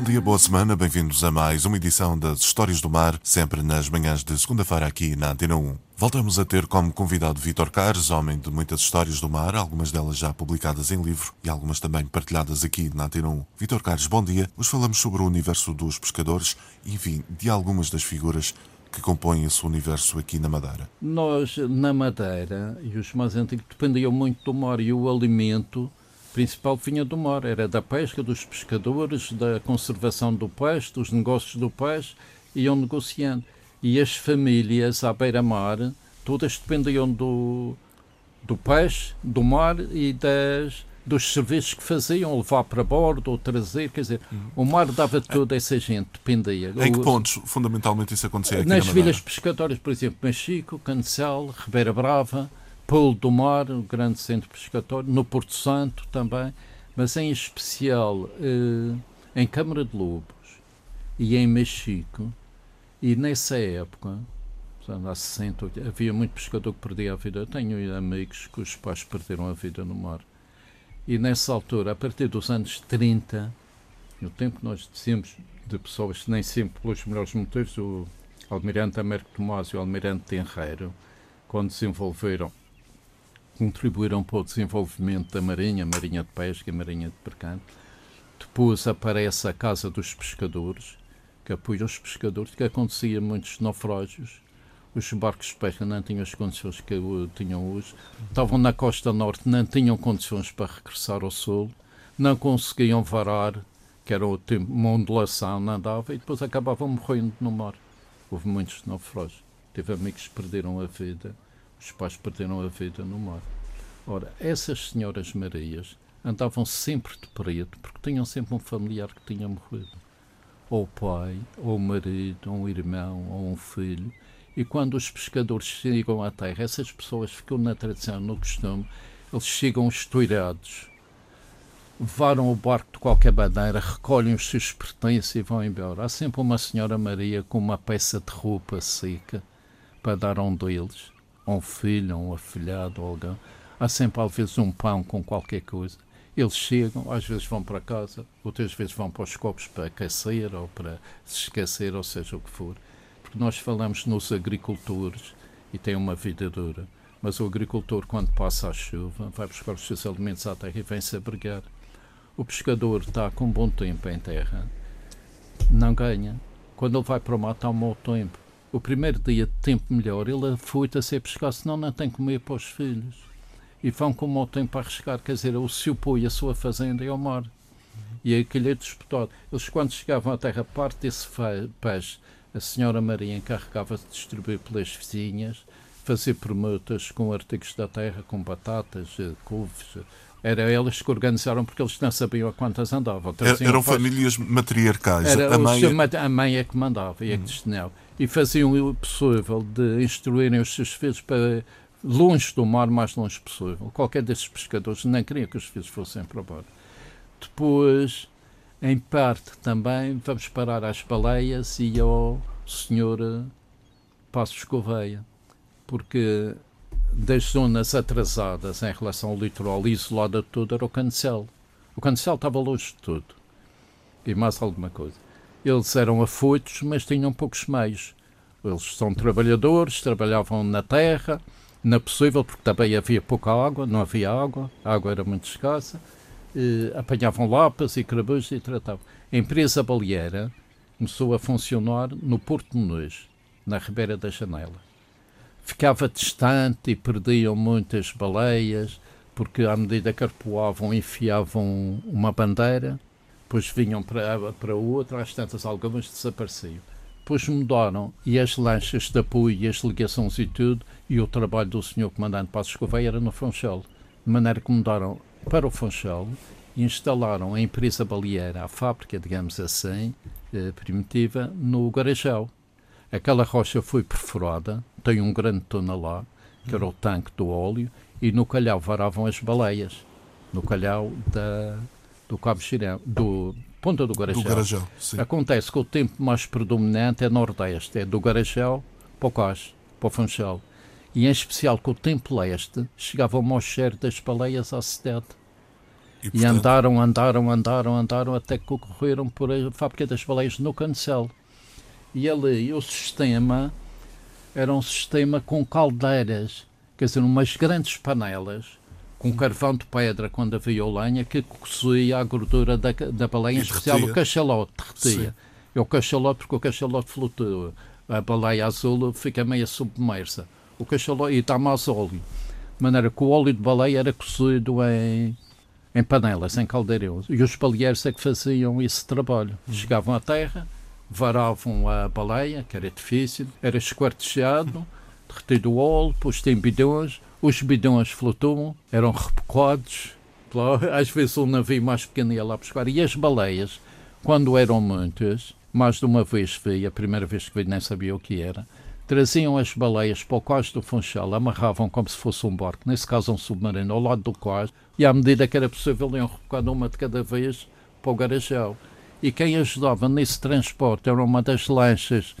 Bom dia, boa semana, bem-vindos a mais uma edição das Histórias do Mar, sempre nas manhãs de segunda-feira aqui na Antena 1. Voltamos a ter como convidado Vítor Cares, homem de muitas histórias do mar, algumas delas já publicadas em livro e algumas também partilhadas aqui na Antena 1. Vítor Cares, bom dia. Hoje falamos sobre o universo dos pescadores enfim, de algumas das figuras que compõem esse universo aqui na Madeira. Nós, na Madeira, e os mais antigos, dependiam muito do mar e o alimento principal vinha do mar, era da pesca, dos pescadores, da conservação do peixe, dos negócios do peixe, iam negociando. E as famílias à beira-mar, todas dependiam do, do peixe, do mar e das, dos serviços que faziam, levar para bordo ou trazer, quer dizer, o mar dava toda essa gente, dependia. Em que pontos, fundamentalmente, isso acontecia aqui Nas na vilas pescatórias, por exemplo, Machico, Cancel, Ribeira Brava, Polo do Mar, o grande centro pescatório, no Porto Santo também, mas em especial eh, em Câmara de Lobos e em Mexico, e nessa época, há 60, 80, havia muito pescador que perdia a vida. Tenho amigos cujos pais perderam a vida no mar. E nessa altura, a partir dos anos 30, no tempo que nós dizemos de pessoas, nem sempre pelos melhores motivos, o Almirante Américo Tomás e o Almirante Tenreiro, quando desenvolveram contribuíram para o desenvolvimento da Marinha, Marinha de Pesca e Marinha de Mercante. Depois aparece a Casa dos Pescadores, que apoia os pescadores, que acontecia muitos naufrágios. Os barcos de pesca não tinham as condições que tinham hoje. Estavam na costa norte, não tinham condições para regressar ao sul, não conseguiam varar, que era uma ondulação, não dava, e depois acabavam morrendo no mar. Houve muitos naufrágios. Tive amigos que perderam a vida os pais perderam a vida no mar. Ora, essas senhoras Marias andavam sempre de preto porque tinham sempre um familiar que tinha morrido. Ou o pai, ou o marido, ou um irmão, ou um filho. E quando os pescadores chegam à terra, essas pessoas ficam na tradição, no costume, eles chegam estourados, varam o barco de qualquer maneira, recolhem os seus pertences e vão embora. Há sempre uma senhora Maria com uma peça de roupa seca para dar a um deles a um filho, a um afilhado, alguém. Há sempre, às vezes, um pão com qualquer coisa. Eles chegam, às vezes vão para casa, outras vezes vão para os copos para aquecer ou para se esquecer, ou seja o que for. Porque nós falamos nos agricultores e têm uma vida dura. Mas o agricultor, quando passa a chuva, vai buscar os seus alimentos à terra e vem-se abrigar. O pescador está com um bom tempo em terra, não ganha. Quando ele vai para o mar, está um mau tempo o primeiro dia de tempo melhor, ele foi-se a pescar, senão não tem comer para os filhos. E vão com o mau tempo a arriscar, quer dizer, o se opõe a sua fazenda e ao mar. E aquele é disputado. Eles, quando chegavam à terra, parte desse peixe, a senhora Maria encarregava-se de distribuir pelas vizinhas, fazer permutas com artigos da terra, com batatas, eh, couves, era elas que organizaram porque eles não sabiam a quantas andavam. Eram famílias matriarcais. Era, a, mãe... a mãe é que mandava e é que destinava e faziam o possível de instruírem os seus filhos para longe do mar, mais longe possível. Qualquer desses pescadores nem queria que os filhos fossem para o. Depois, em parte também, vamos parar às baleias e ao senhor eh, Passos Gouveia, porque das zonas atrasadas em relação ao litoral isolada de tudo era o Cancel. O Cancel estava longe de tudo. E mais alguma coisa. Eles eram afoitos, mas tinham poucos meios. Eles são trabalhadores, trabalhavam na terra, na possível, porque também havia pouca água, não havia água, a água era muito escassa, eh, apanhavam lapas e crabujos e tratavam. A empresa baleeira começou a funcionar no Porto de na Ribeira da Janela. Ficava distante e perdiam muitas baleias, porque à medida que arpoavam, enfiavam uma bandeira depois vinham para, para outra, às tantas algumas desapareciam. Depois mudaram e as lanchas de apoio e as ligações e tudo, e o trabalho do senhor comandante Passos Gouveia era no Funchal. De maneira que mudaram para o Funchal e instalaram a empresa baleeira, a fábrica, digamos assim, eh, primitiva, no Garajal. Aquela rocha foi perfurada, tem um grande túnel lá, que era o tanque do óleo, e no calhau varavam as baleias, no calhau da, do Cabo Girão, do Ponta do Garajal. Do. Acontece que o tempo mais predominante é Nordeste, é do Garajal para o Cais, para o Funchal. E em especial com o tempo leste, chegavam ao cheiro das baleias à cidade. E, e portanto... andaram, andaram, andaram, andaram até que correram por a fábrica das baleias no Cancelo. E ali o sistema era um sistema com caldeiras, quer dizer, umas grandes panelas com carvão de pedra quando havia lenha que cozia a gordura da, da baleia, em especial o cachalote, derretia. É o cachalote porque o cachalote flutua. A baleia azul fica meio submersa. O cachalote, e dá mais óleo. De maneira que o óleo de baleia era cozido em, em panelas, em caldeirões. E os baleeiros é que faziam esse trabalho. Chegavam à terra, varavam a baleia, que era difícil, era esquartejado, derretido o óleo, posto em bidões, os bidões flutuam, eram repocados, às vezes um navio mais pequeno ia lá buscar. E as baleias, quando eram muitas, mais de uma vez vi, a primeira vez que vi nem sabia o que era, traziam as baleias para o cais do Funchal, amarravam como se fosse um barco, nesse caso um submarino, ao lado do cais, e à medida que era possível iam rebocando uma de cada vez para o Garajal. E quem ajudava nesse transporte era uma das lanchas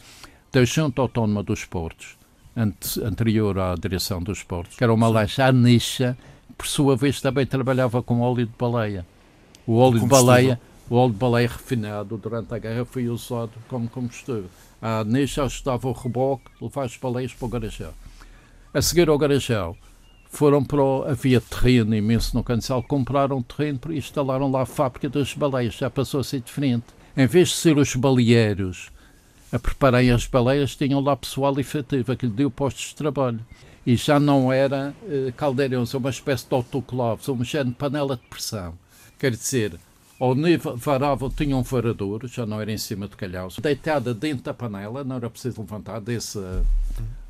da Junta Autónoma dos Portos, anterior à direção dos portos, que era uma lancha anicha, por sua vez também trabalhava com óleo de baleia. O óleo de baleia, o óleo de baleia refinado durante a guerra foi usado como combustível. A anicha ajudava o reboque, levar as baleias para o Garajal. A seguir ao Garajal, foram para o, havia terreno imenso no Cancel, compraram terreno e instalaram lá a fábrica das baleias, já passou a ser diferente. Em vez de ser os baleeiros a prepararem as baleias, tinham lá pessoal efetivo, que lhe deu postos de trabalho. E já não era eh, caldeirões, uma espécie de autoclaves, uma género de panela de pressão. Quer dizer, ao nível varável tinha um varador, já não era em cima de calhaus, deitada dentro da panela, não era preciso levantar desse uh,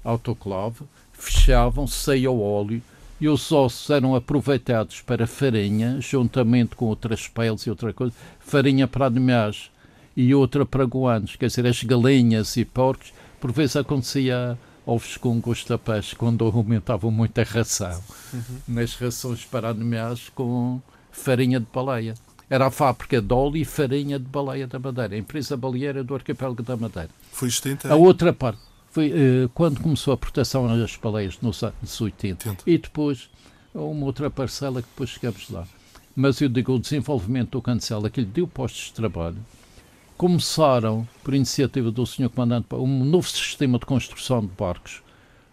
autoclave, fechavam, saía o óleo e os ossos eram aproveitados para farinha, juntamente com outras peles e outra coisa, farinha para animais e outra para guanos, quer dizer, as galinhas e porcos, por vezes acontecia ovos com gosto a peixe, quando aumentavam muito a ração, uhum. nas rações para animais com farinha de baleia. Era a fábrica de óleo e farinha de baleia da Madeira, a empresa baleeira do arquipélago da Madeira. Foi extinta? A outra parte foi uh, quando começou a proteção das baleias nos anos 80. 80. E depois, uma outra parcela que depois chegamos lá. Mas eu digo, o desenvolvimento do Cancela, que lhe deu postos de trabalho, começaram, por iniciativa do Sr. Comandante, um novo sistema de construção de barcos,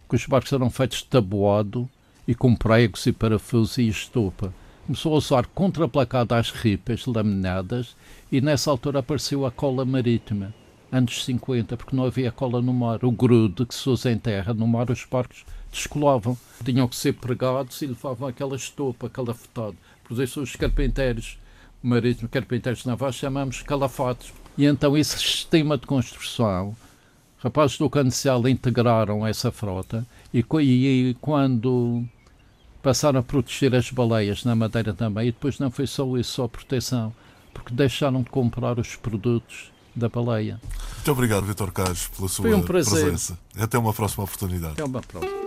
que os barcos eram feitos de tabuado e com pregos e parafusos e estopa. Começou a usar contraplacado às ripas laminadas e nessa altura apareceu a cola marítima, anos 50, porque não havia cola no mar. O grude que se usa em terra, no mar os barcos descolavam. Tinham que ser pregados e levavam aquela estopa calafetado. Por isso os carpinteiros marítimos, carpinteiros navais, chamamos calafatos e então esse sistema de construção, rapazes do Cancel integraram essa frota e, e, quando passaram a proteger as baleias na Madeira também, e depois não foi só isso, só proteção, porque deixaram de comprar os produtos da baleia. Muito obrigado, Vitor Carlos, pela sua um presença. Até uma próxima oportunidade. Até uma próxima.